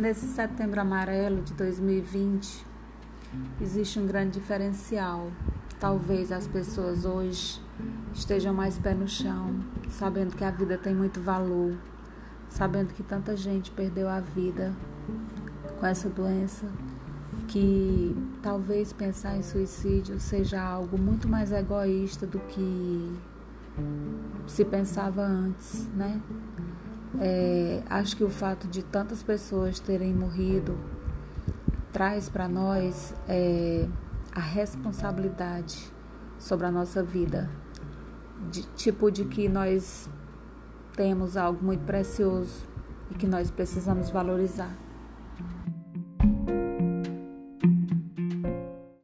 nesse setembro amarelo de 2020 existe um grande diferencial. Talvez as pessoas hoje estejam mais pé no chão, sabendo que a vida tem muito valor, sabendo que tanta gente perdeu a vida com essa doença, que talvez pensar em suicídio seja algo muito mais egoísta do que se pensava antes, né? É, acho que o fato de tantas pessoas terem morrido traz para nós é, a responsabilidade sobre a nossa vida, de, tipo de que nós temos algo muito precioso e que nós precisamos valorizar.